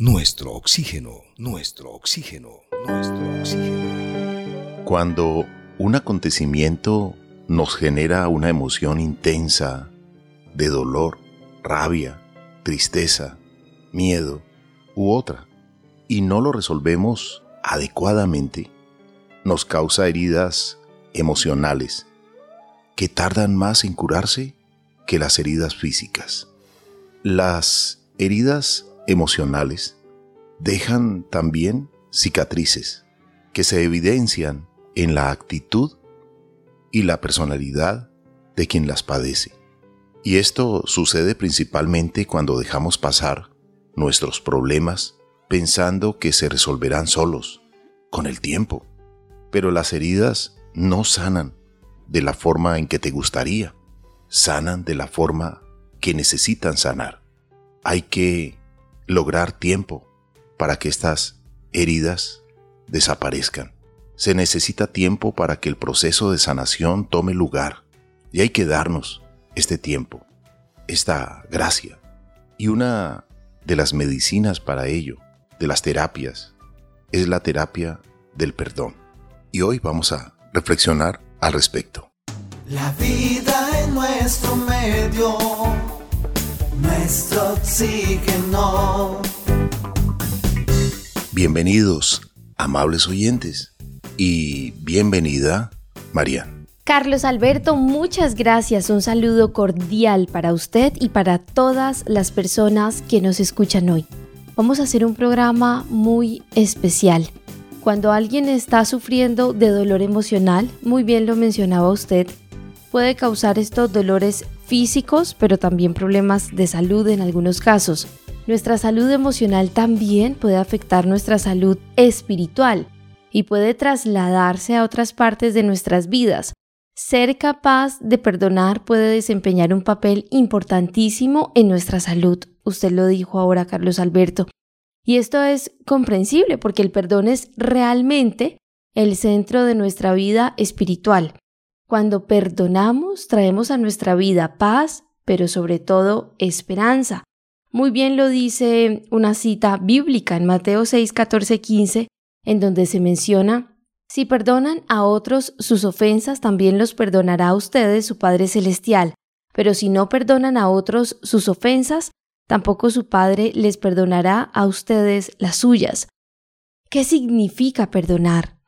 nuestro oxígeno, nuestro oxígeno, nuestro oxígeno. Cuando un acontecimiento nos genera una emoción intensa de dolor, rabia, tristeza, miedo u otra, y no lo resolvemos adecuadamente, nos causa heridas emocionales que tardan más en curarse que las heridas físicas. Las heridas emocionales dejan también cicatrices que se evidencian en la actitud y la personalidad de quien las padece. Y esto sucede principalmente cuando dejamos pasar nuestros problemas pensando que se resolverán solos, con el tiempo. Pero las heridas no sanan de la forma en que te gustaría, sanan de la forma que necesitan sanar. Hay que lograr tiempo para que estas heridas desaparezcan. Se necesita tiempo para que el proceso de sanación tome lugar y hay que darnos este tiempo, esta gracia. Y una de las medicinas para ello, de las terapias, es la terapia del perdón. Y hoy vamos a reflexionar al respecto. La vida en nuestro medio, nuestro oxígeno. Bienvenidos, amables oyentes, y bienvenida, Marian. Carlos Alberto, muchas gracias. Un saludo cordial para usted y para todas las personas que nos escuchan hoy. Vamos a hacer un programa muy especial. Cuando alguien está sufriendo de dolor emocional, muy bien lo mencionaba usted, puede causar estos dolores físicos, pero también problemas de salud en algunos casos. Nuestra salud emocional también puede afectar nuestra salud espiritual y puede trasladarse a otras partes de nuestras vidas. Ser capaz de perdonar puede desempeñar un papel importantísimo en nuestra salud. Usted lo dijo ahora, Carlos Alberto. Y esto es comprensible porque el perdón es realmente el centro de nuestra vida espiritual. Cuando perdonamos, traemos a nuestra vida paz, pero sobre todo esperanza. Muy bien lo dice una cita bíblica en Mateo 6, 14, 15, en donde se menciona, si perdonan a otros sus ofensas, también los perdonará a ustedes su Padre Celestial, pero si no perdonan a otros sus ofensas, tampoco su Padre les perdonará a ustedes las suyas. ¿Qué significa perdonar?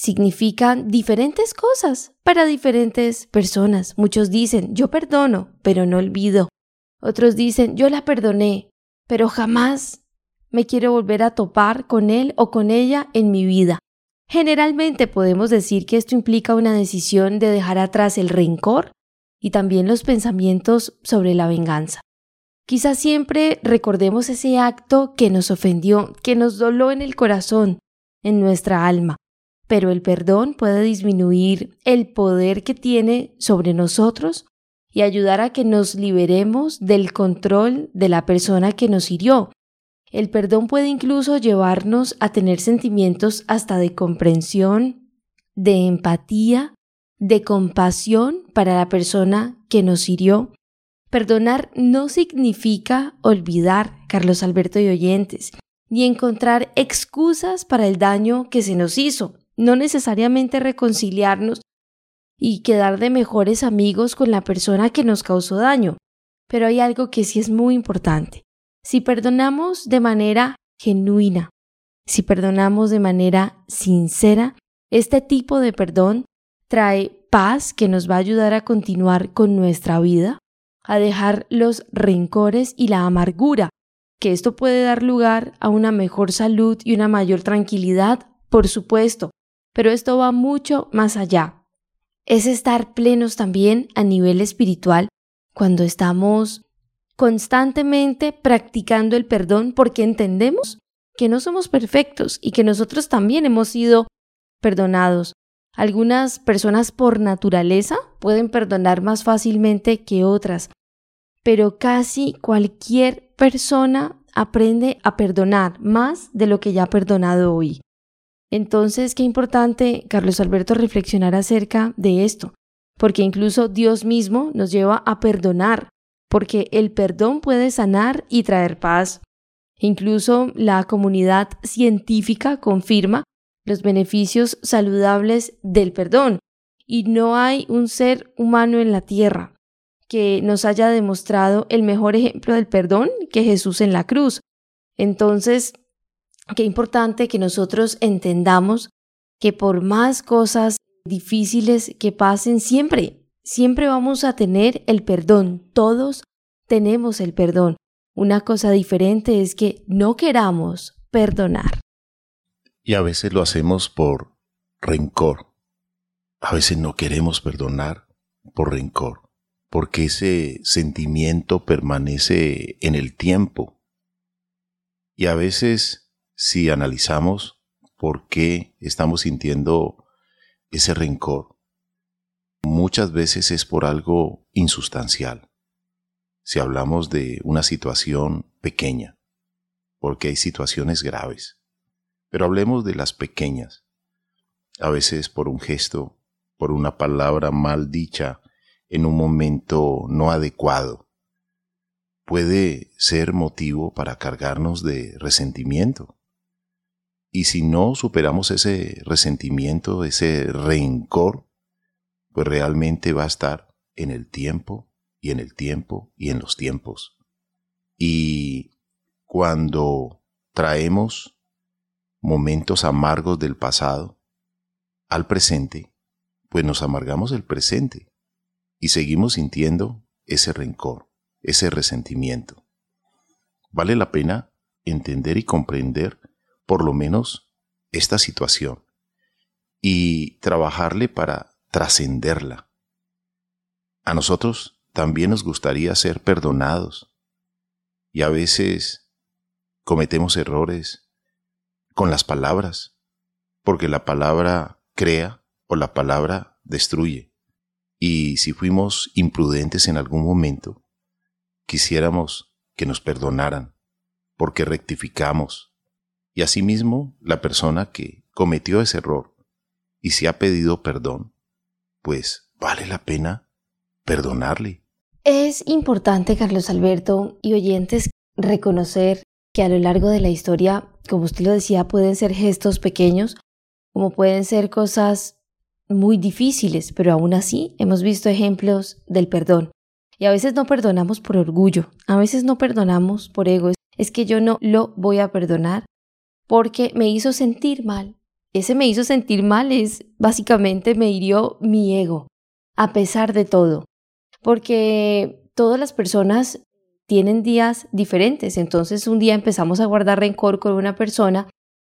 Significan diferentes cosas para diferentes personas. Muchos dicen, yo perdono, pero no olvido. Otros dicen, yo la perdoné, pero jamás me quiero volver a topar con él o con ella en mi vida. Generalmente podemos decir que esto implica una decisión de dejar atrás el rencor y también los pensamientos sobre la venganza. Quizás siempre recordemos ese acto que nos ofendió, que nos doló en el corazón, en nuestra alma, pero el perdón puede disminuir el poder que tiene sobre nosotros y ayudar a que nos liberemos del control de la persona que nos hirió. El perdón puede incluso llevarnos a tener sentimientos hasta de comprensión, de empatía, de compasión para la persona que nos hirió. Perdonar no significa olvidar, Carlos Alberto y oyentes, ni encontrar excusas para el daño que se nos hizo, no necesariamente reconciliarnos y quedar de mejores amigos con la persona que nos causó daño. Pero hay algo que sí es muy importante. Si perdonamos de manera genuina, si perdonamos de manera sincera, este tipo de perdón trae paz que nos va a ayudar a continuar con nuestra vida, a dejar los rencores y la amargura, que esto puede dar lugar a una mejor salud y una mayor tranquilidad, por supuesto, pero esto va mucho más allá es estar plenos también a nivel espiritual cuando estamos constantemente practicando el perdón porque entendemos que no somos perfectos y que nosotros también hemos sido perdonados. Algunas personas por naturaleza pueden perdonar más fácilmente que otras, pero casi cualquier persona aprende a perdonar más de lo que ya ha perdonado hoy. Entonces, qué importante, Carlos Alberto, reflexionar acerca de esto, porque incluso Dios mismo nos lleva a perdonar, porque el perdón puede sanar y traer paz. Incluso la comunidad científica confirma los beneficios saludables del perdón. Y no hay un ser humano en la tierra que nos haya demostrado el mejor ejemplo del perdón que Jesús en la cruz. Entonces, qué importante que nosotros entendamos que por más cosas difíciles que pasen, siempre, siempre vamos a tener el perdón. Todos tenemos el perdón. Una cosa diferente es que no queramos perdonar. Y a veces lo hacemos por rencor. A veces no queremos perdonar por rencor, porque ese sentimiento permanece en el tiempo. Y a veces, si analizamos por qué estamos sintiendo ese rencor, muchas veces es por algo insustancial. Si hablamos de una situación pequeña, porque hay situaciones graves pero hablemos de las pequeñas. A veces por un gesto, por una palabra mal dicha en un momento no adecuado, puede ser motivo para cargarnos de resentimiento. Y si no superamos ese resentimiento, ese rencor, pues realmente va a estar en el tiempo y en el tiempo y en los tiempos. Y cuando traemos momentos amargos del pasado al presente, pues nos amargamos el presente y seguimos sintiendo ese rencor, ese resentimiento. Vale la pena entender y comprender por lo menos esta situación y trabajarle para trascenderla. A nosotros también nos gustaría ser perdonados y a veces cometemos errores con las palabras, porque la palabra crea o la palabra destruye. Y si fuimos imprudentes en algún momento, quisiéramos que nos perdonaran, porque rectificamos. Y asimismo, la persona que cometió ese error y se ha pedido perdón, pues vale la pena perdonarle. Es importante, Carlos Alberto y oyentes, reconocer que a lo largo de la historia como usted lo decía, pueden ser gestos pequeños, como pueden ser cosas muy difíciles, pero aún así hemos visto ejemplos del perdón. Y a veces no perdonamos por orgullo, a veces no perdonamos por ego. Es que yo no lo voy a perdonar porque me hizo sentir mal. Ese me hizo sentir mal es básicamente me hirió mi ego, a pesar de todo. Porque todas las personas tienen días diferentes. Entonces un día empezamos a guardar rencor con una persona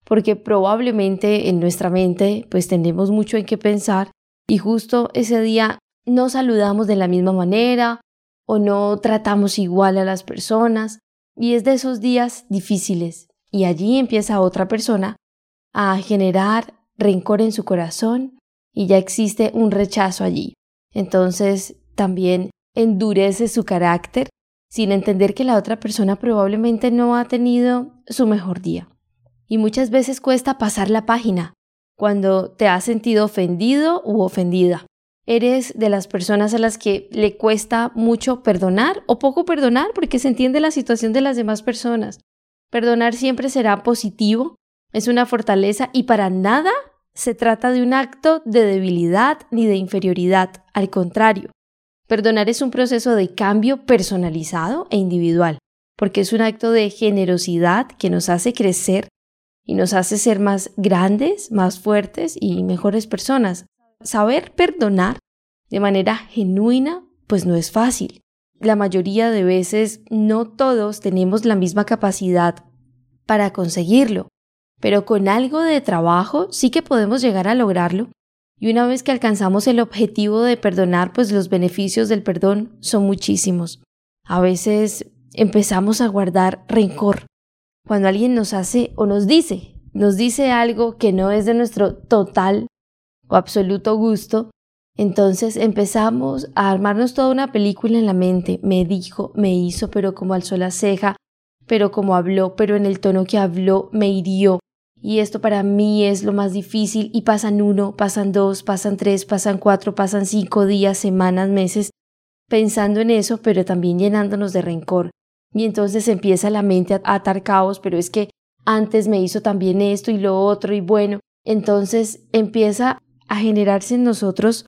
porque probablemente en nuestra mente pues tenemos mucho en qué pensar y justo ese día no saludamos de la misma manera o no tratamos igual a las personas y es de esos días difíciles y allí empieza otra persona a generar rencor en su corazón y ya existe un rechazo allí. Entonces también endurece su carácter sin entender que la otra persona probablemente no ha tenido su mejor día. Y muchas veces cuesta pasar la página cuando te has sentido ofendido u ofendida. ¿Eres de las personas a las que le cuesta mucho perdonar o poco perdonar porque se entiende la situación de las demás personas? Perdonar siempre será positivo, es una fortaleza y para nada se trata de un acto de debilidad ni de inferioridad, al contrario, Perdonar es un proceso de cambio personalizado e individual, porque es un acto de generosidad que nos hace crecer y nos hace ser más grandes, más fuertes y mejores personas. Saber perdonar de manera genuina, pues no es fácil. La mayoría de veces no todos tenemos la misma capacidad para conseguirlo, pero con algo de trabajo sí que podemos llegar a lograrlo y una vez que alcanzamos el objetivo de perdonar, pues los beneficios del perdón son muchísimos. A veces empezamos a guardar rencor. Cuando alguien nos hace o nos dice, nos dice algo que no es de nuestro total o absoluto gusto, entonces empezamos a armarnos toda una película en la mente. Me dijo, me hizo, pero como alzó la ceja, pero como habló, pero en el tono que habló, me hirió, y esto para mí es lo más difícil y pasan uno, pasan dos, pasan tres, pasan cuatro, pasan cinco días, semanas, meses pensando en eso, pero también llenándonos de rencor. y entonces empieza la mente a atar caos, pero es que antes me hizo también esto y lo otro y bueno, entonces empieza a generarse en nosotros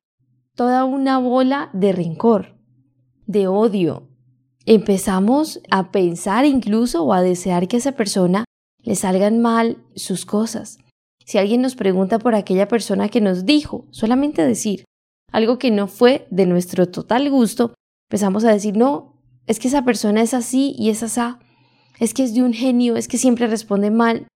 toda una bola de rencor, de odio. Empezamos a pensar incluso o a desear que a esa persona le salgan mal sus cosas. Si alguien nos pregunta por aquella persona que nos dijo, solamente decir algo que no fue de nuestro total gusto, empezamos a decir, no, es que esa persona es así y es asá, es que es de un genio, es que siempre responde mal.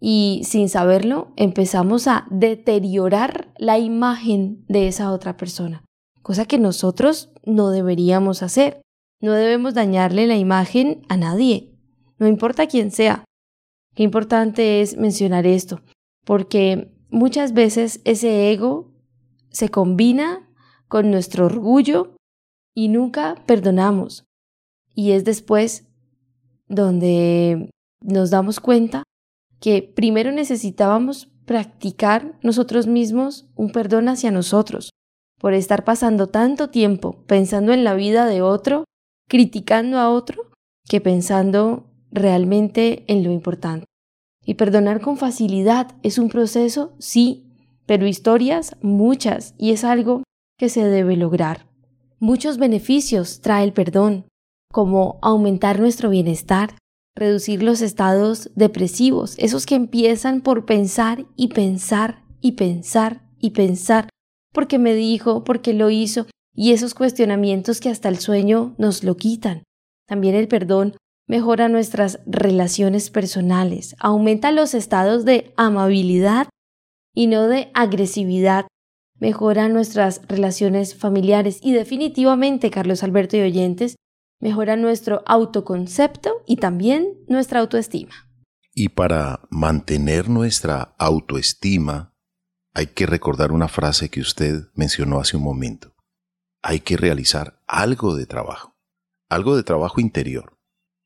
Y sin saberlo, empezamos a deteriorar la imagen de esa otra persona, cosa que nosotros no deberíamos hacer. No debemos dañarle la imagen a nadie, no importa quién sea. Qué importante es mencionar esto, porque muchas veces ese ego se combina con nuestro orgullo y nunca perdonamos. Y es después donde nos damos cuenta que primero necesitábamos practicar nosotros mismos un perdón hacia nosotros por estar pasando tanto tiempo pensando en la vida de otro, criticando a otro, que pensando realmente en lo importante. Y perdonar con facilidad es un proceso, sí, pero historias muchas y es algo que se debe lograr. Muchos beneficios trae el perdón, como aumentar nuestro bienestar, reducir los estados depresivos, esos que empiezan por pensar y pensar y pensar y pensar, porque me dijo, porque lo hizo, y esos cuestionamientos que hasta el sueño nos lo quitan. También el perdón mejora nuestras relaciones personales, aumenta los estados de amabilidad y no de agresividad, mejora nuestras relaciones familiares y definitivamente, Carlos Alberto y oyentes, mejora nuestro autoconcepto y también nuestra autoestima. Y para mantener nuestra autoestima, hay que recordar una frase que usted mencionó hace un momento. Hay que realizar algo de trabajo, algo de trabajo interior.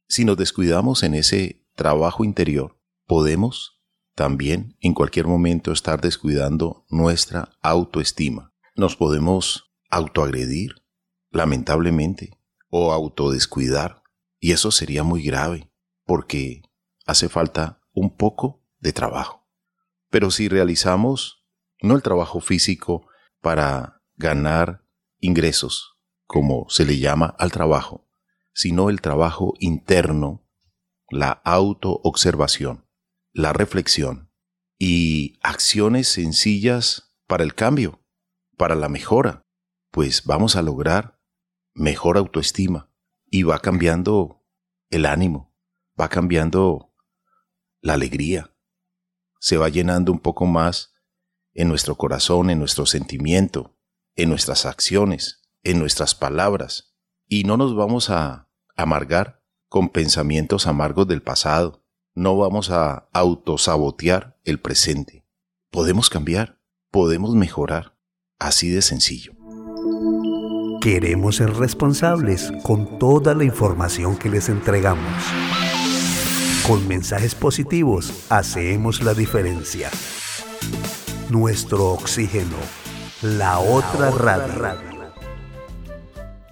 Si nos descuidamos en ese trabajo interior, podemos también en cualquier momento estar descuidando nuestra autoestima. Nos podemos autoagredir, lamentablemente, o autodescuidar, y eso sería muy grave, porque hace falta un poco de trabajo. Pero si realizamos no el trabajo físico para ganar ingresos, como se le llama al trabajo, sino el trabajo interno, la autoobservación, la reflexión y acciones sencillas para el cambio, para la mejora, pues vamos a lograr mejor autoestima y va cambiando el ánimo, va cambiando la alegría, se va llenando un poco más en nuestro corazón, en nuestro sentimiento, en nuestras acciones, en nuestras palabras, y no nos vamos a amargar con pensamientos amargos del pasado, no vamos a autosabotear el presente. Podemos cambiar, podemos mejorar, así de sencillo. Queremos ser responsables con toda la información que les entregamos. Con mensajes positivos hacemos la diferencia. Nuestro oxígeno, la otra radio.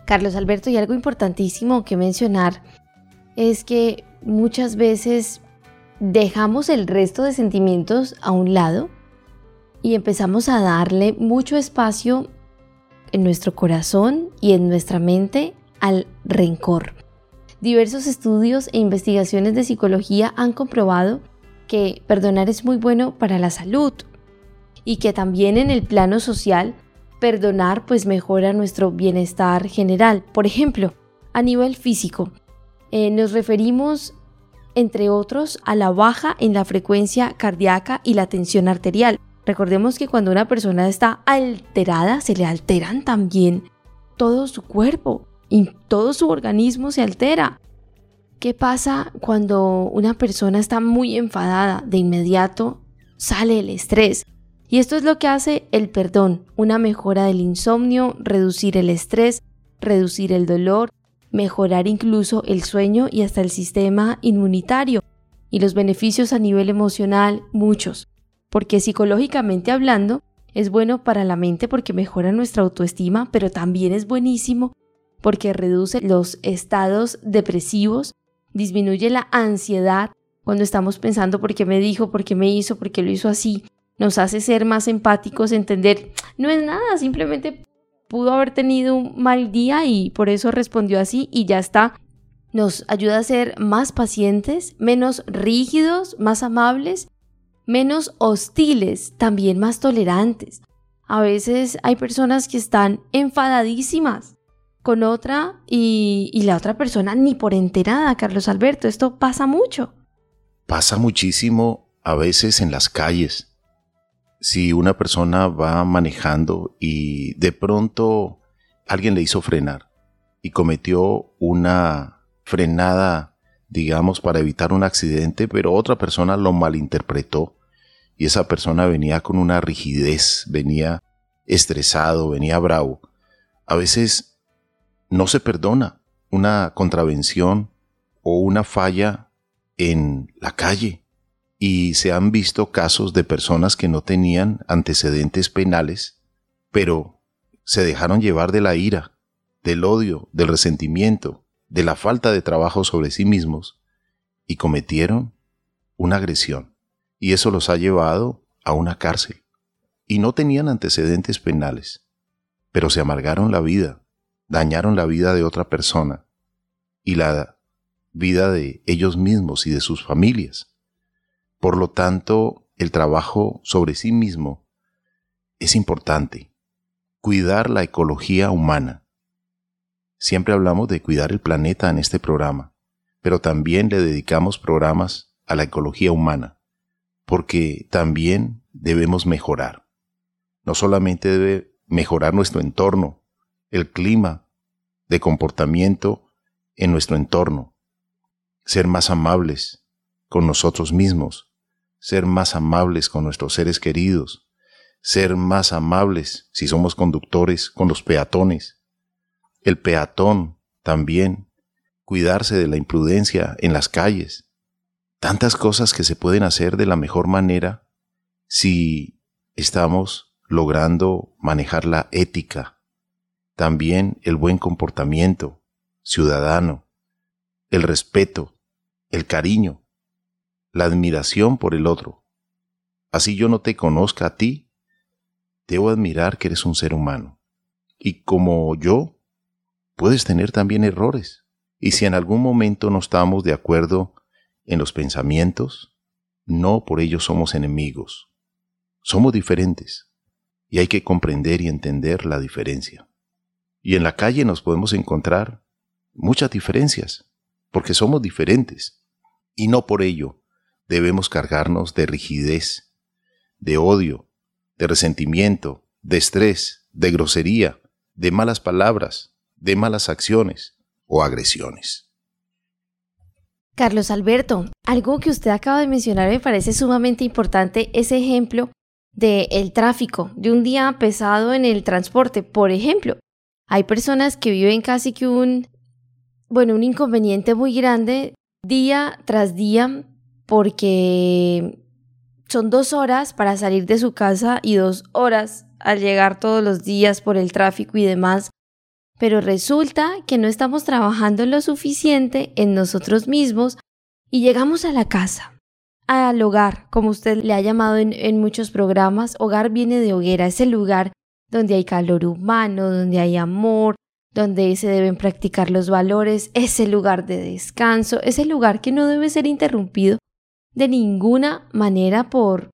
Carlos Alberto, y algo importantísimo que mencionar es que muchas veces dejamos el resto de sentimientos a un lado y empezamos a darle mucho espacio en nuestro corazón y en nuestra mente al rencor. Diversos estudios e investigaciones de psicología han comprobado que perdonar es muy bueno para la salud y que también en el plano social perdonar pues mejora nuestro bienestar general. Por ejemplo, a nivel físico, eh, nos referimos entre otros a la baja en la frecuencia cardíaca y la tensión arterial. Recordemos que cuando una persona está alterada, se le alteran también todo su cuerpo y todo su organismo se altera. ¿Qué pasa cuando una persona está muy enfadada? De inmediato sale el estrés. Y esto es lo que hace el perdón, una mejora del insomnio, reducir el estrés, reducir el dolor, mejorar incluso el sueño y hasta el sistema inmunitario. Y los beneficios a nivel emocional, muchos. Porque psicológicamente hablando, es bueno para la mente porque mejora nuestra autoestima, pero también es buenísimo porque reduce los estados depresivos disminuye la ansiedad cuando estamos pensando por qué me dijo, por qué me hizo, por qué lo hizo así. Nos hace ser más empáticos, entender, no es nada, simplemente pudo haber tenido un mal día y por eso respondió así y ya está. Nos ayuda a ser más pacientes, menos rígidos, más amables, menos hostiles, también más tolerantes. A veces hay personas que están enfadadísimas con otra y, la otra persona ni por enterada, Carlos Alberto. Esto pasa mucho. Pasa muchísimo a veces en las calles. Si una persona va manejando y de pronto alguien le hizo frenar y cometió una frenada, digamos, para evitar un accidente, pero otra persona lo malinterpretó y esa persona venía con una rigidez, venía estresado, venía bravo. A veces no se perdona una contravención o una falla en la calle y se han visto casos de personas que no tenían antecedentes penales, pero se dejaron llevar de la ira, del odio, del resentimiento, de la falta de trabajo sobre sí mismos y cometieron una agresión y eso los ha llevado a una cárcel. Y no tenían antecedentes penales, pero se amargaron la vida, dañaron la vida de otra persona y la vida de ellos mismos y de sus familias. Por lo tanto, el trabajo sobre sí mismo es importante. Cuidar la ecología humana. Siempre hablamos de cuidar el planeta en este programa, pero también le dedicamos programas a la ecología humana porque también debemos mejorar. No solamente debe mejorar nuestro entorno, el clima de comportamiento en nuestro entorno, ser más amables con nosotros mismos, ser más amables con nuestros seres queridos, ser más amables si somos conductores con los peatones. El peatón también, cuidarse de la imprudencia en las calles, tantas cosas que se pueden hacer de la mejor manera si estamos logrando manejar la ética, también el buen comportamiento ciudadano, el respeto, el cariño, la admiración por el otro. Así yo no te conozca a ti, debo admirar que eres un ser humano. Y como yo, puedes tener también errores. Y si en algún momento no estamos de acuerdo en los pensamientos, no por ello somos enemigos. Somos diferentes y hay que comprender y entender la diferencia. Y en la calle nos podemos encontrar muchas diferencias, porque somos diferentes. Y no por ello debemos cargarnos de rigidez, de odio, de resentimiento, de estrés, de grosería, de malas palabras, de malas acciones o agresiones. Carlos Alberto, algo que usted acaba de mencionar me parece sumamente importante, ese ejemplo del el tráfico, de un día pesado en el transporte. Por ejemplo, hay personas que viven casi que un, bueno, un inconveniente muy grande día tras día porque son dos horas para salir de su casa y dos horas al llegar todos los días por el tráfico y demás pero resulta que no estamos trabajando lo suficiente en nosotros mismos y llegamos a la casa, al hogar, como usted le ha llamado en, muchos programas, hogar viene de hoguera, es el lugar donde hay calor humano, donde hay amor, donde se deben practicar los valores, es el lugar de descanso, es el lugar que no debe ser interrumpido de ninguna manera por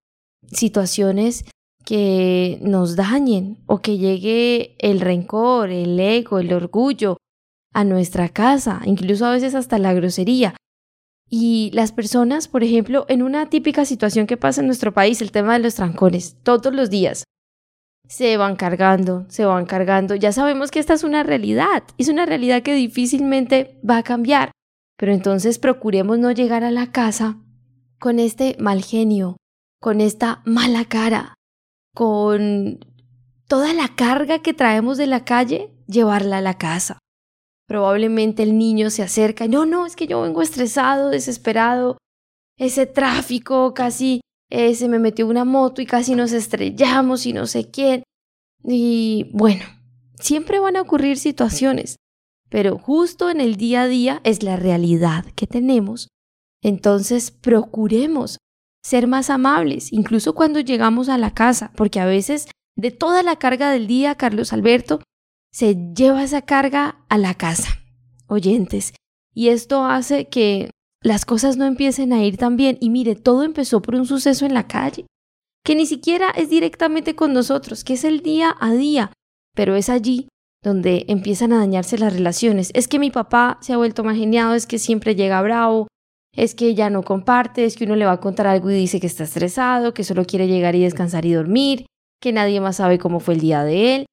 situaciones que nos dañen o que llegue el rencor, el ego, el orgullo a nuestra casa, incluso a veces hasta la grosería. Y las personas, por ejemplo, en una típica situación que pasa en nuestro país, el tema de los trancones, todos los días, se van cargando, se van cargando. Ya sabemos que esta es una realidad, es una realidad que difícilmente va a cambiar, pero entonces procuremos no llegar a la casa con este mal genio, con esta mala cara, con toda la carga que traemos de la calle, llevarla a la casa. Probablemente el niño se acerca y no, no, es que yo vengo estresado, desesperado, ese tráfico, casi se me metió una moto y casi nos estrellamos y no sé quién. Y bueno, siempre van a ocurrir situaciones, pero justo en el día a día es la realidad que tenemos. Entonces procuremos ser más amables, incluso cuando llegamos a la casa, porque a veces de toda la carga del día, Carlos Alberto, se lleva esa carga a la casa, oyentes, y esto hace que las cosas no empiecen a ir tan bien. Y mire, todo empezó por un suceso en la calle, que ni siquiera es directamente con nosotros, que es el día a día, pero es allí donde empiezan a dañarse las relaciones. Es que mi papá se ha vuelto más geniado, es que siempre llega bravo, es que ya no comparte, es que uno le va a contar algo y dice que está estresado, que solo quiere llegar y descansar y dormir, que nadie más sabe cómo fue el día de él.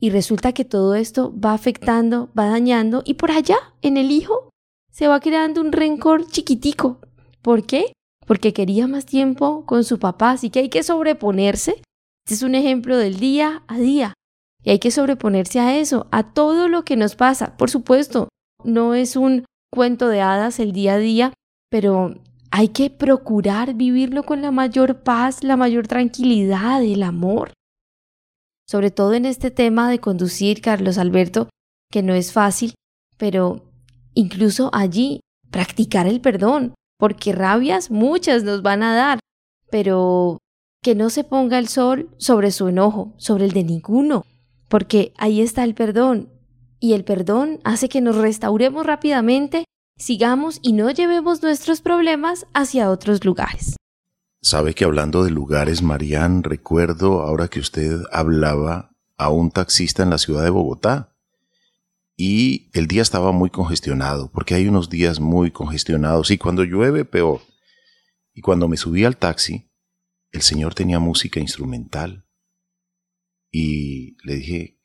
Y resulta que todo esto va afectando, va dañando y por allá, en el hijo, se va creando un rencor chiquitico. ¿Por qué? Porque quería más tiempo con su papá, así que hay que sobreponerse. Este es un ejemplo del día a día. Y hay que sobreponerse a eso, a todo lo que nos pasa. Por supuesto, no es un cuento de hadas el día a día, pero hay que procurar vivirlo con la mayor paz, la mayor tranquilidad, el amor. Sobre todo en este tema de conducir, Carlos Alberto, que no es fácil, pero incluso allí practicar el perdón, porque rabias muchas nos van a dar, pero que no se ponga el sol sobre su enojo, sobre el de ninguno, porque ahí está el perdón, y el perdón hace que nos restauremos rápidamente sigamos y no llevemos nuestros problemas hacia otros lugares. Sabe que hablando de lugares, Marían, recuerdo ahora que usted hablaba a un taxista en la ciudad de Bogotá y el día estaba muy congestionado, porque hay unos días muy congestionados y cuando llueve peor. Y cuando me subí al taxi, el señor tenía música instrumental y le dije,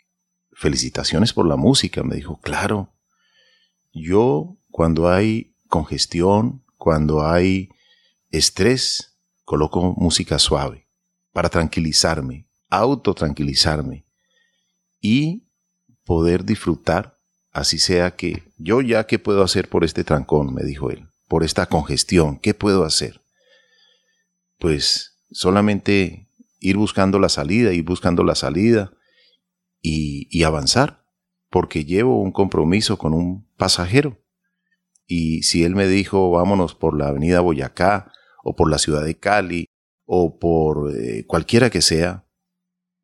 felicitaciones por la música. Me dijo, claro, yo cuando hay congestión, cuando hay estrés, coloco música suave para tranquilizarme, autotranquilizarme y poder disfrutar, así sea que yo ya qué puedo hacer por este trancón, me dijo él, por esta congestión, ¿qué puedo hacer? Pues solamente ir buscando la salida, ir buscando la salida y, y avanzar, porque llevo un compromiso con un pasajero y si él me dijo, vámonos por la avenida Boyacá, o por la ciudad de Cali, o por eh, cualquiera que sea,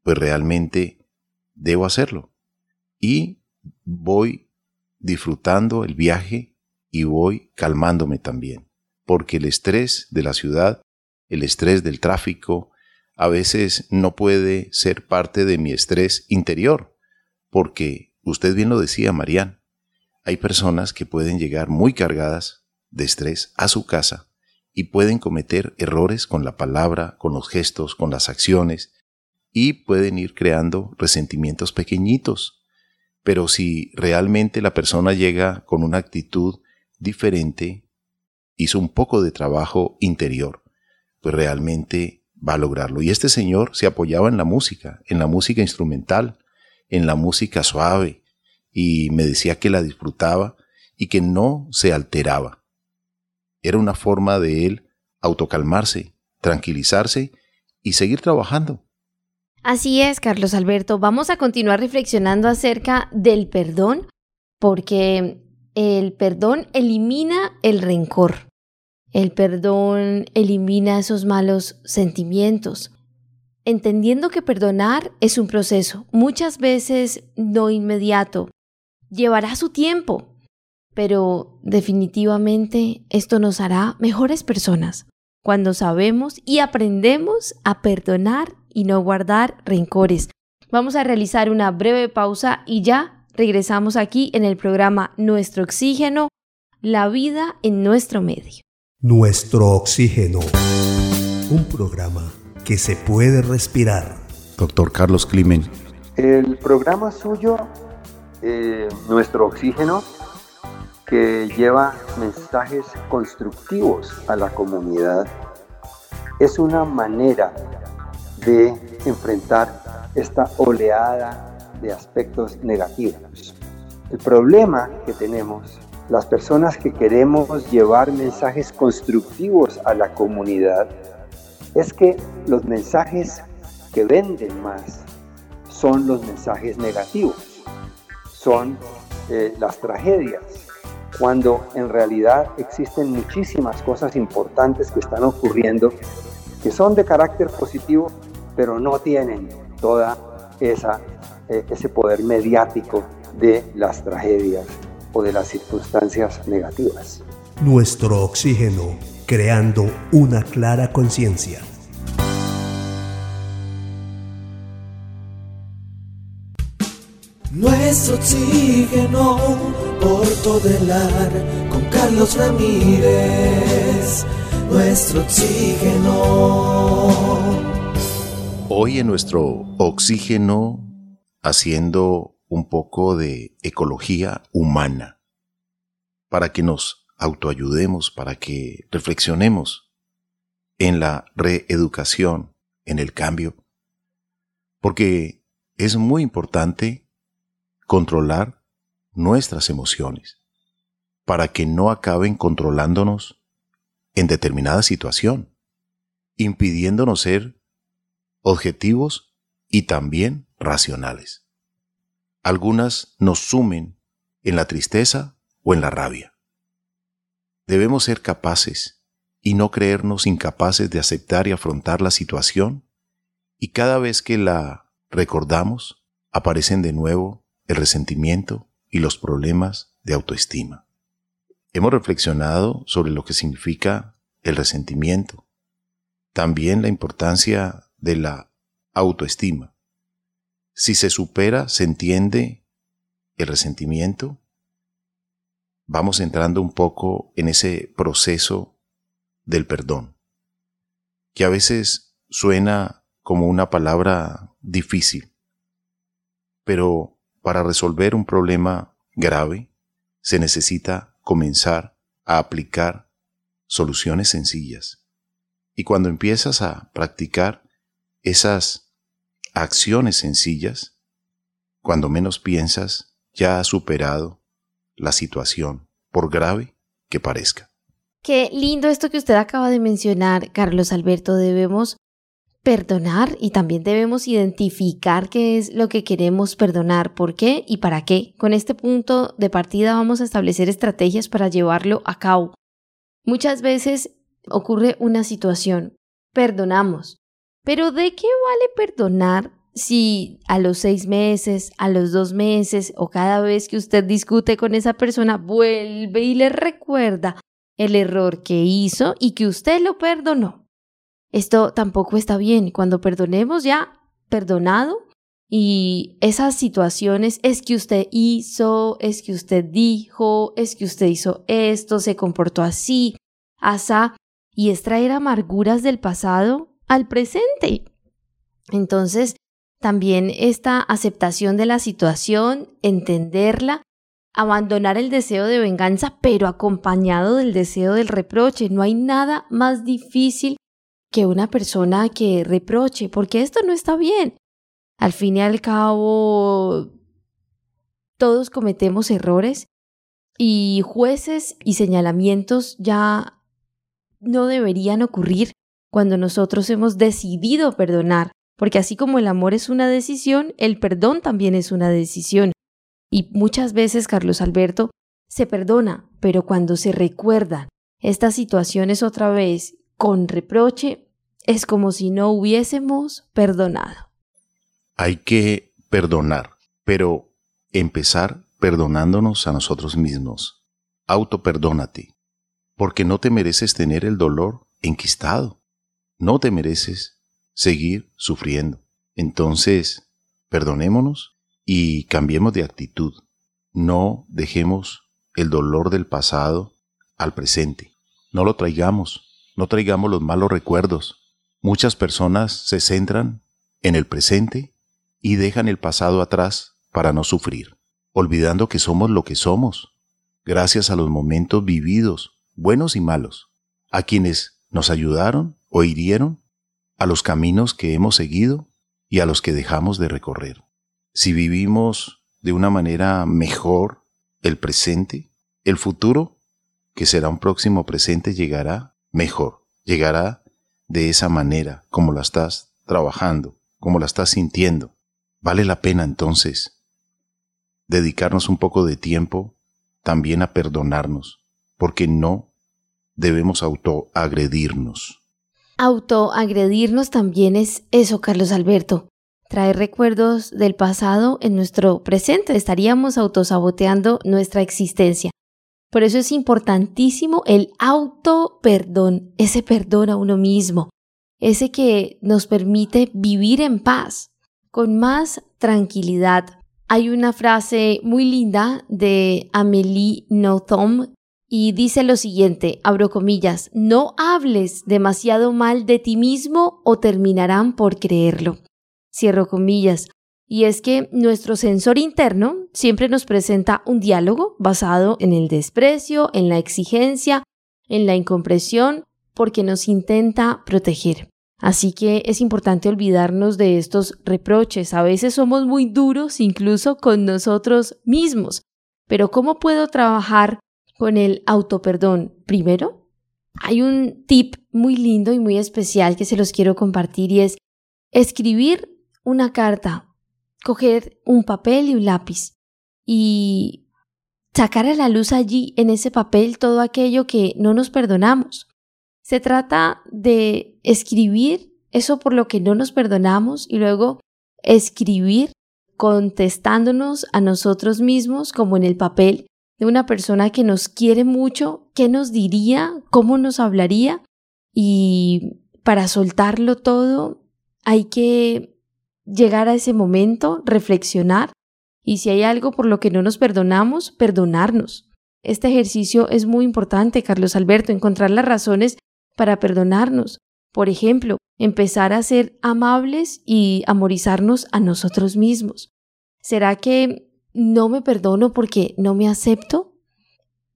pues realmente debo hacerlo. Y voy disfrutando el viaje y voy calmándome también, porque el estrés de la ciudad, el estrés del tráfico, a veces no puede ser parte de mi estrés interior, porque usted bien lo decía, Marian, hay personas que pueden llegar muy cargadas de estrés a su casa y pueden cometer errores con la palabra, con los gestos, con las acciones y pueden ir creando resentimientos pequeñitos. Pero si realmente la persona llega con una actitud diferente, hizo un poco de trabajo interior, pues realmente va a lograrlo. Y este señor se apoyaba en la música, en la música instrumental, en la música suave, y me decía que la disfrutaba y que no se alteraba. Era una forma de él autocalmarse, tranquilizarse y seguir trabajando. Así es, Carlos Alberto. Vamos a continuar reflexionando acerca del perdón, porque el perdón elimina el rencor. El perdón elimina esos malos sentimientos. Entendiendo que perdonar es un proceso, muchas veces no inmediato, llevará su tiempo, pero definitivamente esto nos hará mejores personas cuando sabemos y aprendemos a perdonar y no guardar rencores. Vamos a realizar una breve pausa y ya regresamos aquí en el programa Nuestro Oxígeno, la vida en nuestro medio. Nuestro Oxígeno, un programa que se puede respirar. Doctor Carlos Climen. El programa suyo eh, nuestro oxígeno que lleva mensajes constructivos a la comunidad. Es una manera de enfrentar esta oleada de aspectos negativos. El problema que tenemos, las personas que queremos llevar mensajes constructivos a la comunidad, es que los mensajes que venden más son los mensajes negativos son eh, las tragedias, cuando en realidad existen muchísimas cosas importantes que están ocurriendo que son de carácter positivo, pero no tienen toda esa, eh, ese poder mediático de las tragedias o de las circunstancias negativas. Nuestro oxígeno, creando una clara conciencia. Nuestro oxígeno por todo el ar con Carlos Ramírez. Nuestro oxígeno. Hoy en nuestro oxígeno haciendo un poco de ecología humana para que nos autoayudemos, para que reflexionemos en la reeducación, en el cambio, porque es muy importante controlar nuestras emociones para que no acaben controlándonos en determinada situación, impidiéndonos ser objetivos y también racionales. Algunas nos sumen en la tristeza o en la rabia. Debemos ser capaces y no creernos incapaces de aceptar y afrontar la situación y cada vez que la recordamos aparecen de nuevo el resentimiento y los problemas de autoestima. Hemos reflexionado sobre lo que significa el resentimiento, también la importancia de la autoestima. Si se supera, se entiende el resentimiento, vamos entrando un poco en ese proceso del perdón, que a veces suena como una palabra difícil, pero para resolver un problema grave, se necesita comenzar a aplicar soluciones sencillas. Y cuando empiezas a practicar esas acciones sencillas, cuando menos piensas, ya has superado la situación, por grave que parezca. Qué lindo esto que usted acaba de mencionar, Carlos Alberto. Debemos perdonar y también debemos identificar qué es lo que queremos perdonar, por qué y para qué. Con este punto de partida vamos a establecer estrategias para llevarlo a cabo. Muchas veces ocurre una situación, perdonamos, pero ¿de qué vale perdonar si a los seis meses, a los dos meses o cada vez que usted discute con esa persona vuelve y le recuerda el error que hizo y que usted lo perdonó? Esto tampoco está bien. Cuando perdonemos ya, perdonado, y esas situaciones es que usted hizo, es que usted dijo, es que usted hizo esto, se comportó así, asá, y es traer amarguras del pasado al presente. Entonces, también esta aceptación de la situación, entenderla, abandonar el deseo de venganza, pero acompañado del deseo del reproche. No hay nada más difícil que una persona que reproche, porque esto no está bien. Al fin y al cabo, todos cometemos errores y jueces y señalamientos ya no deberían ocurrir cuando nosotros hemos decidido perdonar, porque así como el amor es una decisión, el perdón también es una decisión. Y muchas veces, Carlos Alberto, se perdona, pero cuando se recuerdan estas situaciones otra vez con reproche, es como si no hubiésemos perdonado. Hay que perdonar, pero empezar perdonándonos a nosotros mismos. Autoperdónate, porque no te mereces tener el dolor enquistado. No te mereces seguir sufriendo. Entonces, perdonémonos y cambiemos de actitud. No dejemos el dolor del pasado al presente. No lo traigamos no traigamos los malos recuerdos. Muchas personas se centran en el presente y dejan el pasado atrás para no sufrir, olvidando que somos lo que somos, gracias a los momentos vividos, buenos y malos, a quienes nos ayudaron o hirieron, a los caminos que hemos seguido y a los que dejamos de recorrer. Si vivimos de una manera mejor el presente, el futuro, que será un próximo presente, llegará mejor. Llegará de esa manera, como la estás trabajando, como la estás sintiendo. Vale la pena entonces dedicarnos un poco de tiempo también a perdonarnos, porque no debemos autoagredirnos. Autoagredirnos también es eso, Carlos Alberto. Traer recuerdos del pasado en nuestro presente. Estaríamos autosaboteando nuestra existencia. Por eso es importantísimo el auto perdón, ese perdón a uno mismo, ese que nos permite vivir en paz, con más tranquilidad. Hay una frase muy linda de Amélie Nothomb y dice lo siguiente, abro comillas, no hables demasiado mal de ti mismo o terminarán por creerlo. Cierro comillas. Y es que nuestro sensor interno siempre nos presenta un diálogo basado en el desprecio, en la exigencia, en la incompresión, porque nos intenta proteger. Así que es importante olvidarnos de estos reproches. A veces somos muy duros incluso con nosotros mismos. Pero ¿cómo puedo trabajar con el autoperdón? Primero, hay un tip muy lindo y muy especial que se los quiero compartir y es escribir una carta coger un papel y un lápiz y sacar a la luz allí en ese papel todo aquello que no nos perdonamos. Se trata de escribir eso por lo que no nos perdonamos y luego escribir contestándonos a nosotros mismos como en el papel de una persona que nos quiere mucho, qué nos diría, cómo nos hablaría y para soltarlo todo hay que llegar a ese momento, reflexionar y si hay algo por lo que no nos perdonamos, perdonarnos. Este ejercicio es muy importante, Carlos Alberto, encontrar las razones para perdonarnos. Por ejemplo, empezar a ser amables y amorizarnos a nosotros mismos. ¿Será que no me perdono porque no me acepto?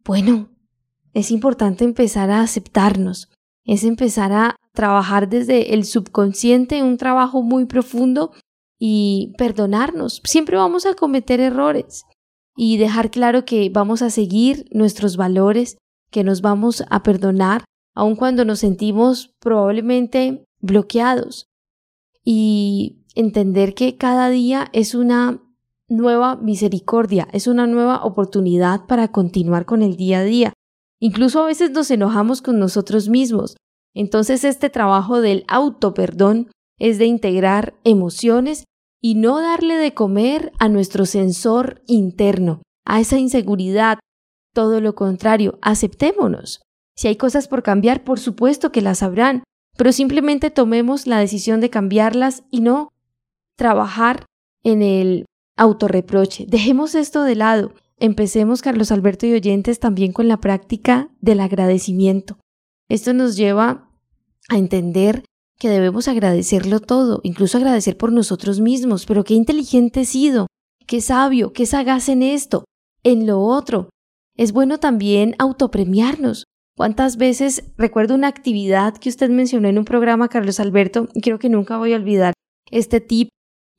Bueno, es importante empezar a aceptarnos, es empezar a trabajar desde el subconsciente, un trabajo muy profundo y perdonarnos. Siempre vamos a cometer errores y dejar claro que vamos a seguir nuestros valores, que nos vamos a perdonar, aun cuando nos sentimos probablemente bloqueados. Y entender que cada día es una nueva misericordia, es una nueva oportunidad para continuar con el día a día. Incluso a veces nos enojamos con nosotros mismos. Entonces este trabajo del auto perdón es de integrar emociones y no darle de comer a nuestro sensor interno, a esa inseguridad. Todo lo contrario, aceptémonos. Si hay cosas por cambiar, por supuesto que las habrán, pero simplemente tomemos la decisión de cambiarlas y no trabajar en el autorreproche. Dejemos esto de lado. Empecemos, Carlos Alberto y oyentes, también con la práctica del agradecimiento. Esto nos lleva a entender que debemos agradecerlo todo, incluso agradecer por nosotros mismos, pero qué inteligente he sido, qué sabio, qué sagaz en esto, en lo otro. Es bueno también autopremiarnos. ¿Cuántas veces recuerdo una actividad que usted mencionó en un programa, Carlos Alberto, y creo que nunca voy a olvidar este tip,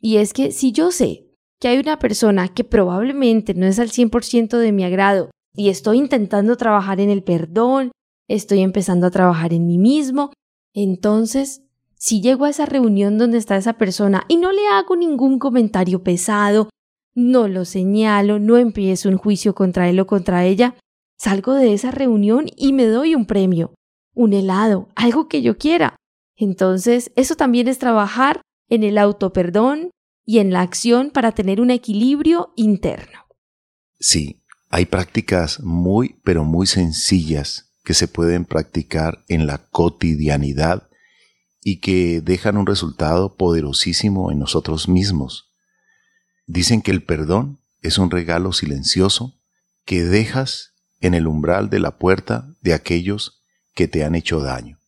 y es que si yo sé que hay una persona que probablemente no es al 100% de mi agrado y estoy intentando trabajar en el perdón, estoy empezando a trabajar en mí mismo, entonces si llego a esa reunión donde está esa persona y no le hago ningún comentario pesado, no lo señalo, no empiezo un juicio contra él o contra ella, salgo de esa reunión y me doy un premio, un helado, algo que yo quiera. Entonces, eso también es trabajar en el autoperdón y en la acción para tener un equilibrio interno. Sí, hay prácticas muy, pero muy sencillas que se pueden practicar en la cotidianidad y que dejan un resultado poderosísimo en nosotros mismos. Dicen que el perdón es un regalo silencioso que dejas en el umbral de la puerta de aquellos que te han hecho daño.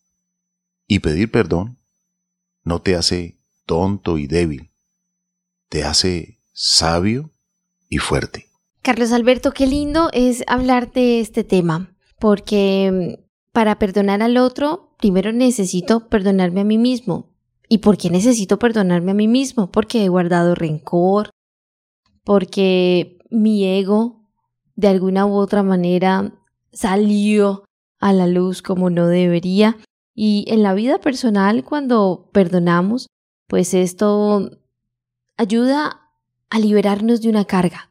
Y pedir perdón no te hace tonto y débil, te hace sabio y fuerte. Carlos Alberto, qué lindo es hablar de este tema, porque para perdonar al otro, primero necesito perdonarme a mí mismo. ¿Y por qué necesito perdonarme a mí mismo? Porque he guardado rencor, porque mi ego de alguna u otra manera salió a la luz como no debería. Y en la vida personal, cuando perdonamos, pues esto ayuda a liberarnos de una carga.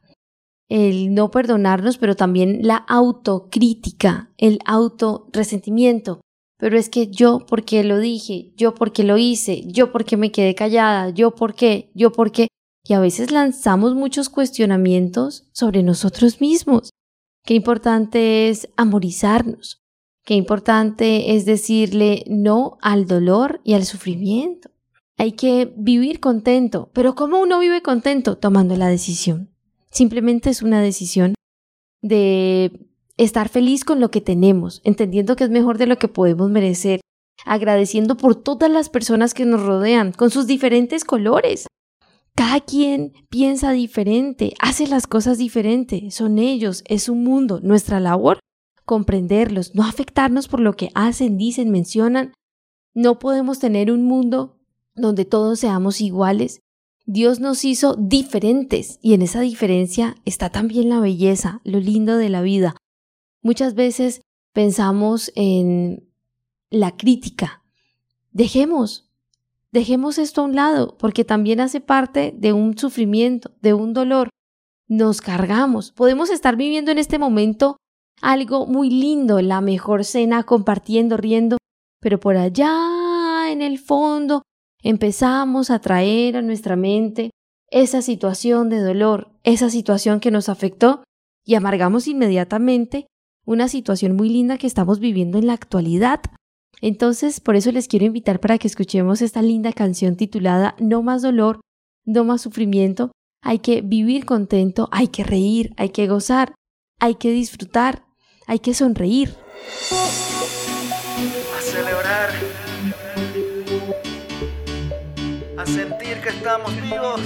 el no perdonarnos, pero también la autocrítica, el autorresentimiento. Pero es que yo porque lo dije, yo porque lo hice, yo porque me quedé callada, yo porque, yo porque. Y a veces lanzamos muchos cuestionamientos sobre nosotros mismos. Qué importante es amorizarnos. Qué importante es decirle no al dolor y al sufrimiento. Hay que vivir contento. Pero ¿cómo uno vive contento? Tomando la decisión. Simplemente es una decisión de estar feliz con lo que tenemos, entendiendo que es mejor de lo que podemos merecer, agradeciendo por todas las personas que nos rodean, con sus diferentes colores. Cada quien piensa diferente, hace las cosas diferentes, son ellos, es su mundo, nuestra labor, comprenderlos, no afectarnos por lo que hacen, dicen, mencionan. No podemos tener un mundo donde todos seamos iguales, Dios nos hizo diferentes y en esa diferencia está también la belleza, lo lindo de la vida. Muchas veces pensamos en la crítica. Dejemos, dejemos esto a un lado porque también hace parte de un sufrimiento, de un dolor. Nos cargamos. Podemos estar viviendo en este momento algo muy lindo, la mejor cena, compartiendo, riendo, pero por allá en el fondo empezamos a traer a nuestra mente esa situación de dolor, esa situación que nos afectó y amargamos inmediatamente una situación muy linda que estamos viviendo en la actualidad. Entonces, por eso les quiero invitar para que escuchemos esta linda canción titulada No más dolor, no más sufrimiento. Hay que vivir contento, hay que reír, hay que gozar, hay que disfrutar, hay que sonreír. A celebrar sentir que estamos vivos.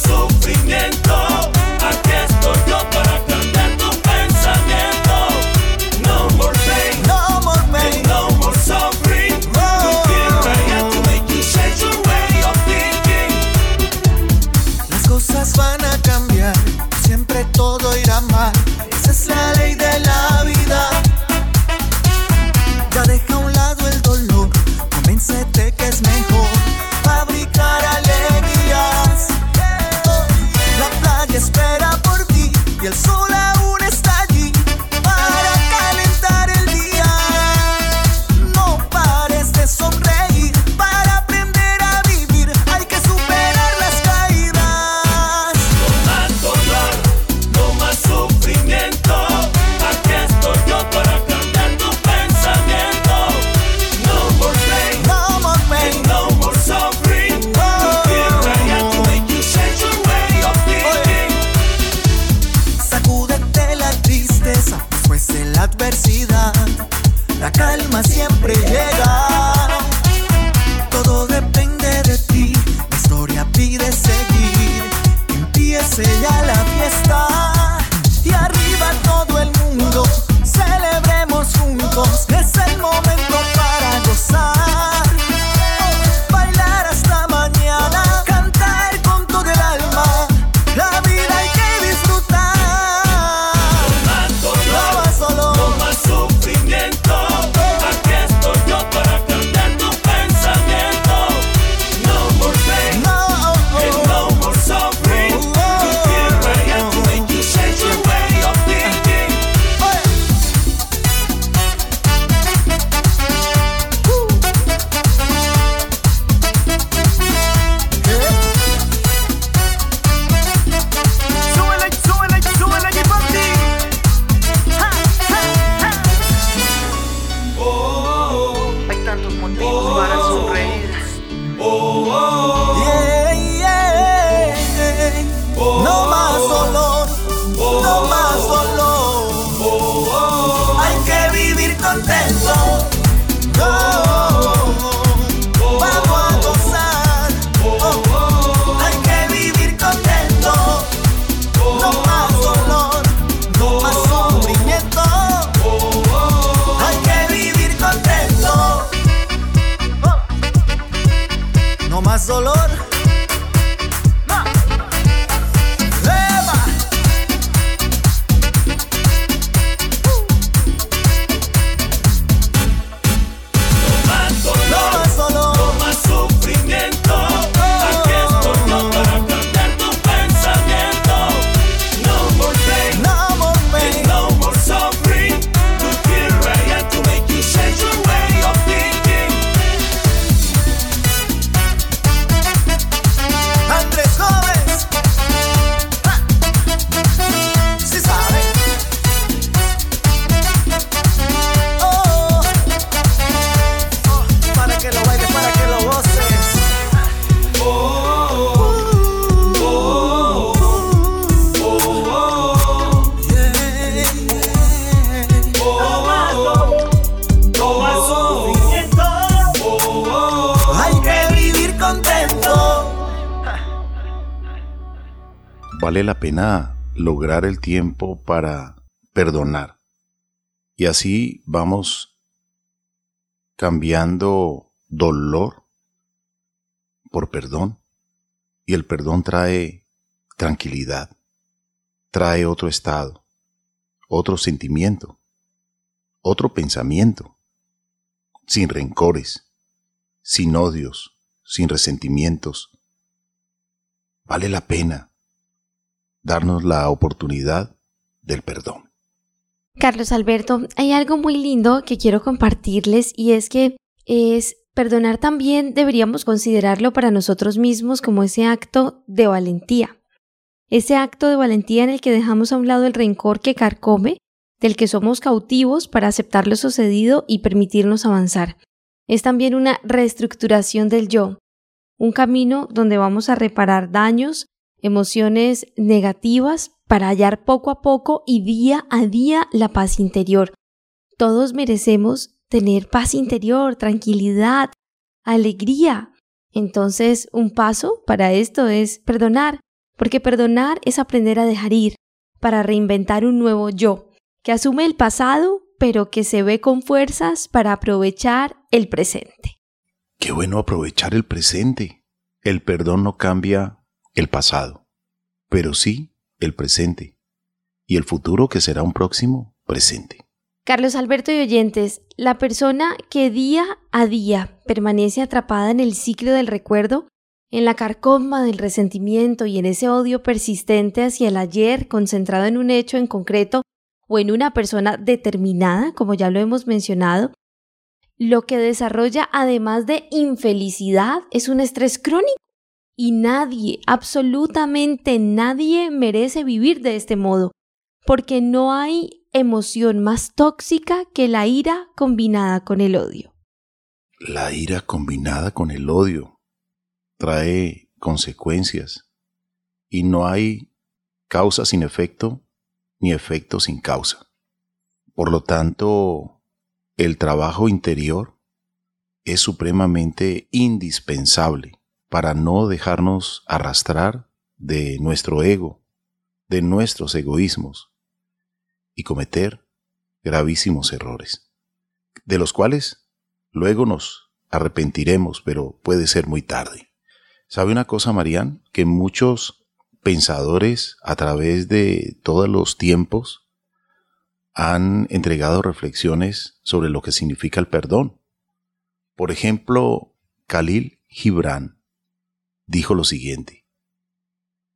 Sufrimiento. Vale la pena lograr el tiempo para perdonar. Y así vamos cambiando dolor por perdón. Y el perdón trae tranquilidad, trae otro estado, otro sentimiento, otro pensamiento, sin rencores, sin odios, sin resentimientos. Vale la pena darnos la oportunidad del perdón. Carlos Alberto, hay algo muy lindo que quiero compartirles y es que es perdonar también deberíamos considerarlo para nosotros mismos como ese acto de valentía. Ese acto de valentía en el que dejamos a un lado el rencor que carcome, del que somos cautivos para aceptar lo sucedido y permitirnos avanzar. Es también una reestructuración del yo, un camino donde vamos a reparar daños, emociones negativas para hallar poco a poco y día a día la paz interior. Todos merecemos tener paz interior, tranquilidad, alegría. Entonces, un paso para esto es perdonar, porque perdonar es aprender a dejar ir, para reinventar un nuevo yo, que asume el pasado, pero que se ve con fuerzas para aprovechar el presente. Qué bueno aprovechar el presente. El perdón no cambia el pasado, pero sí el presente y el futuro que será un próximo presente. Carlos Alberto y oyentes, la persona que día a día permanece atrapada en el ciclo del recuerdo, en la carcoma del resentimiento y en ese odio persistente hacia el ayer concentrado en un hecho en concreto o en una persona determinada, como ya lo hemos mencionado, lo que desarrolla además de infelicidad es un estrés crónico y nadie, absolutamente nadie merece vivir de este modo, porque no hay emoción más tóxica que la ira combinada con el odio. La ira combinada con el odio trae consecuencias y no hay causa sin efecto ni efecto sin causa. Por lo tanto, el trabajo interior es supremamente indispensable para no dejarnos arrastrar de nuestro ego, de nuestros egoísmos y cometer gravísimos errores, de los cuales luego nos arrepentiremos, pero puede ser muy tarde. ¿Sabe una cosa, Marían? Que muchos pensadores a través de todos los tiempos han entregado reflexiones sobre lo que significa el perdón. Por ejemplo, Khalil Gibran dijo lo siguiente.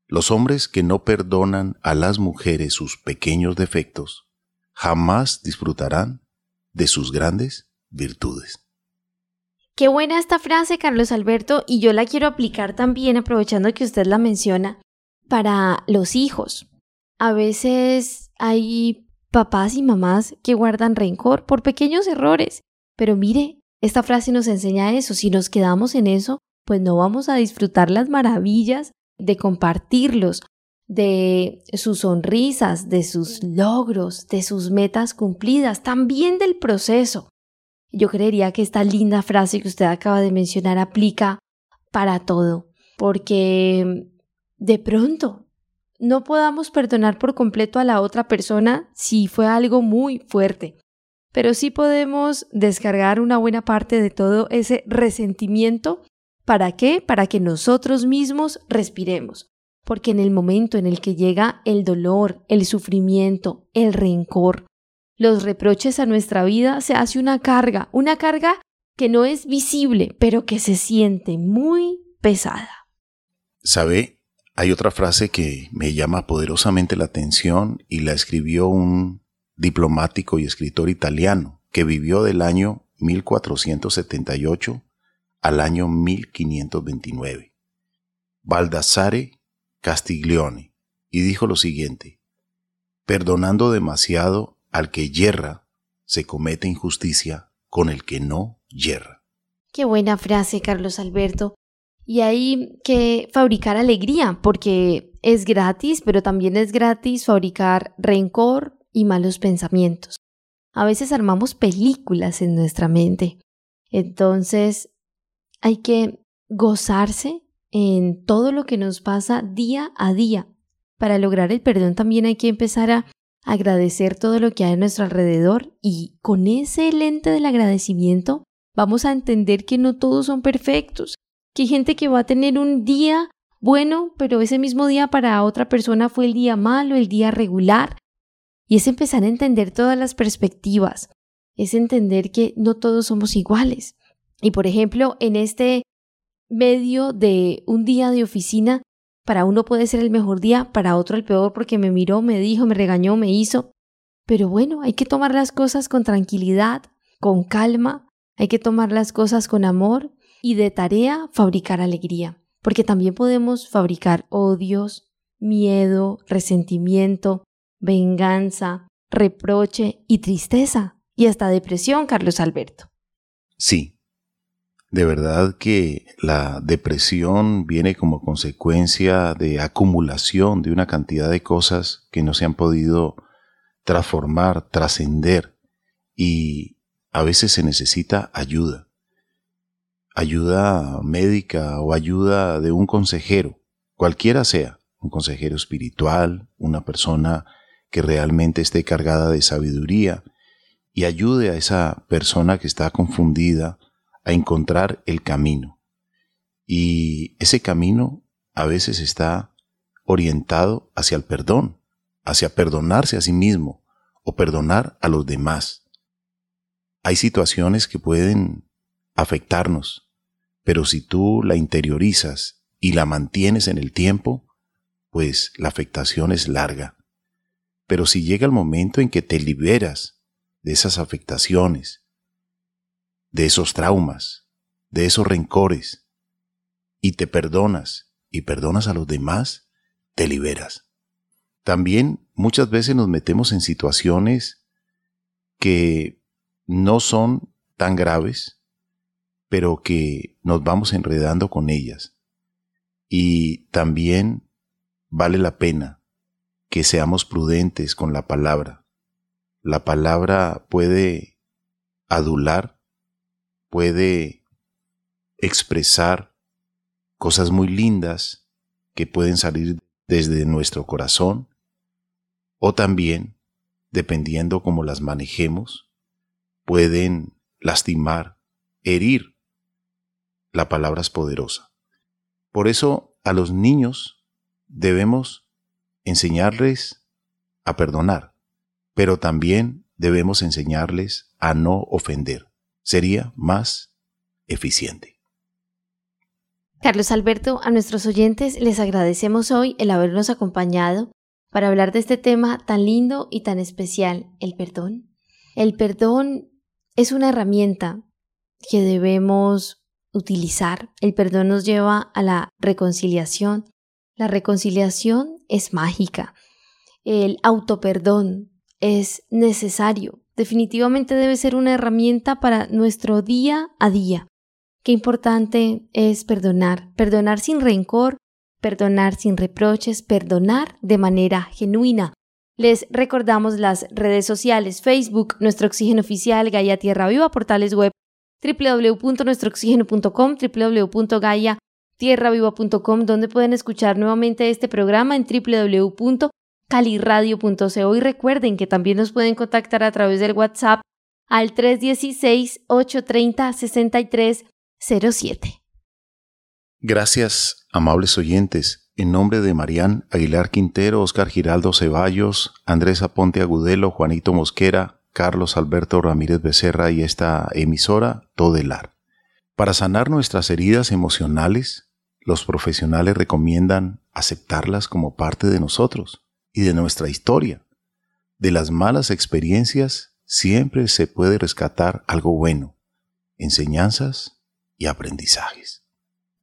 Los hombres que no perdonan a las mujeres sus pequeños defectos jamás disfrutarán de sus grandes virtudes. Qué buena esta frase, Carlos Alberto, y yo la quiero aplicar también, aprovechando que usted la menciona, para los hijos. A veces hay papás y mamás que guardan rencor por pequeños errores, pero mire, esta frase nos enseña eso, si nos quedamos en eso, pues no vamos a disfrutar las maravillas de compartirlos, de sus sonrisas, de sus logros, de sus metas cumplidas, también del proceso. Yo creería que esta linda frase que usted acaba de mencionar aplica para todo, porque de pronto no podamos perdonar por completo a la otra persona si fue algo muy fuerte, pero sí podemos descargar una buena parte de todo ese resentimiento ¿Para qué? Para que nosotros mismos respiremos. Porque en el momento en el que llega el dolor, el sufrimiento, el rencor, los reproches a nuestra vida, se hace una carga, una carga que no es visible, pero que se siente muy pesada. ¿Sabe? Hay otra frase que me llama poderosamente la atención y la escribió un diplomático y escritor italiano que vivió del año 1478 al año 1529. Baldassare Castiglione, y dijo lo siguiente, perdonando demasiado al que yerra, se comete injusticia con el que no yerra. Qué buena frase, Carlos Alberto. Y hay que fabricar alegría, porque es gratis, pero también es gratis fabricar rencor y malos pensamientos. A veces armamos películas en nuestra mente. Entonces, hay que gozarse en todo lo que nos pasa día a día para lograr el perdón también hay que empezar a agradecer todo lo que hay a nuestro alrededor y con ese lente del agradecimiento vamos a entender que no todos son perfectos, que hay gente que va a tener un día bueno, pero ese mismo día para otra persona fue el día malo, el día regular. Y es empezar a entender todas las perspectivas, es entender que no todos somos iguales. Y por ejemplo, en este medio de un día de oficina, para uno puede ser el mejor día, para otro el peor porque me miró, me dijo, me regañó, me hizo. Pero bueno, hay que tomar las cosas con tranquilidad, con calma, hay que tomar las cosas con amor y de tarea fabricar alegría porque también podemos fabricar odios, miedo, resentimiento, venganza, reproche y tristeza, y hasta depresión, Carlos Alberto. Sí, de verdad que la depresión viene como consecuencia de acumulación de una cantidad de cosas que no se han podido transformar, trascender, y a veces se necesita ayuda. Ayuda médica o ayuda de un consejero, cualquiera sea, un consejero espiritual, una persona que realmente esté cargada de sabiduría y ayude a esa persona que está confundida a encontrar el camino. Y ese camino a veces está orientado hacia el perdón, hacia perdonarse a sí mismo o perdonar a los demás. Hay situaciones que pueden afectarnos, pero si tú la interiorizas y la mantienes en el tiempo, pues la afectación es larga. Pero si llega el momento en que te liberas de esas afectaciones, de esos traumas, de esos rencores, y te perdonas y perdonas a los demás, te liberas. También muchas veces nos metemos en situaciones que no son tan graves, pero que nos vamos enredando con ellas. Y también vale la pena que seamos prudentes con la palabra. La palabra puede adular, puede expresar cosas muy lindas que pueden salir desde nuestro corazón o también, dependiendo cómo las manejemos, pueden lastimar, herir la palabra es poderosa. Por eso a los niños debemos enseñarles a perdonar, pero también debemos enseñarles a no ofender. Sería más eficiente. Carlos Alberto, a nuestros oyentes les agradecemos hoy el habernos acompañado para hablar de este tema tan lindo y tan especial, el perdón. El perdón es una herramienta que debemos utilizar. El perdón nos lleva a la reconciliación. La reconciliación es mágica. El autoperdón es necesario. Definitivamente debe ser una herramienta para nuestro día a día. Qué importante es perdonar. Perdonar sin rencor, perdonar sin reproches, perdonar de manera genuina. Les recordamos las redes sociales, Facebook, nuestro oxígeno oficial, Gaia Tierra Viva, portales web www.nuestrooxígeno.com, www.gaiatierraviva.com, donde pueden escuchar nuevamente este programa en www.caliradio.co y recuerden que también nos pueden contactar a través del WhatsApp al 316-830-6307. Gracias, amables oyentes. En nombre de Marían Aguilar Quintero, Oscar Giraldo Ceballos, Andrés Aponte Agudelo, Juanito Mosquera, Carlos Alberto Ramírez Becerra y esta emisora Todelar. Para sanar nuestras heridas emocionales, los profesionales recomiendan aceptarlas como parte de nosotros y de nuestra historia. De las malas experiencias siempre se puede rescatar algo bueno, enseñanzas y aprendizajes.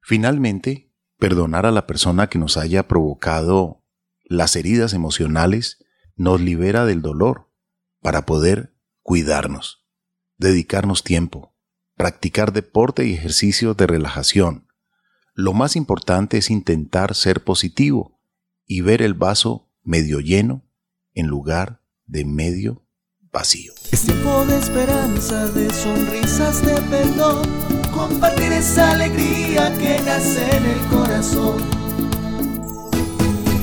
Finalmente, perdonar a la persona que nos haya provocado las heridas emocionales nos libera del dolor para poder cuidarnos, dedicarnos tiempo, practicar deporte y ejercicio de relajación. Lo más importante es intentar ser positivo y ver el vaso medio lleno en lugar de medio vacío. Es tiempo de esperanza, de sonrisas, de perdón, compartir esa alegría que nace en el corazón.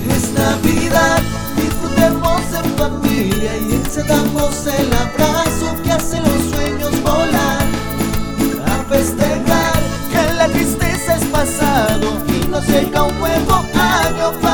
Es Navidad, disfrutemos en familia y encendamos el abrazo que hace los sueños volar. A festejar que la tristeza es pasado y nos llega un nuevo año.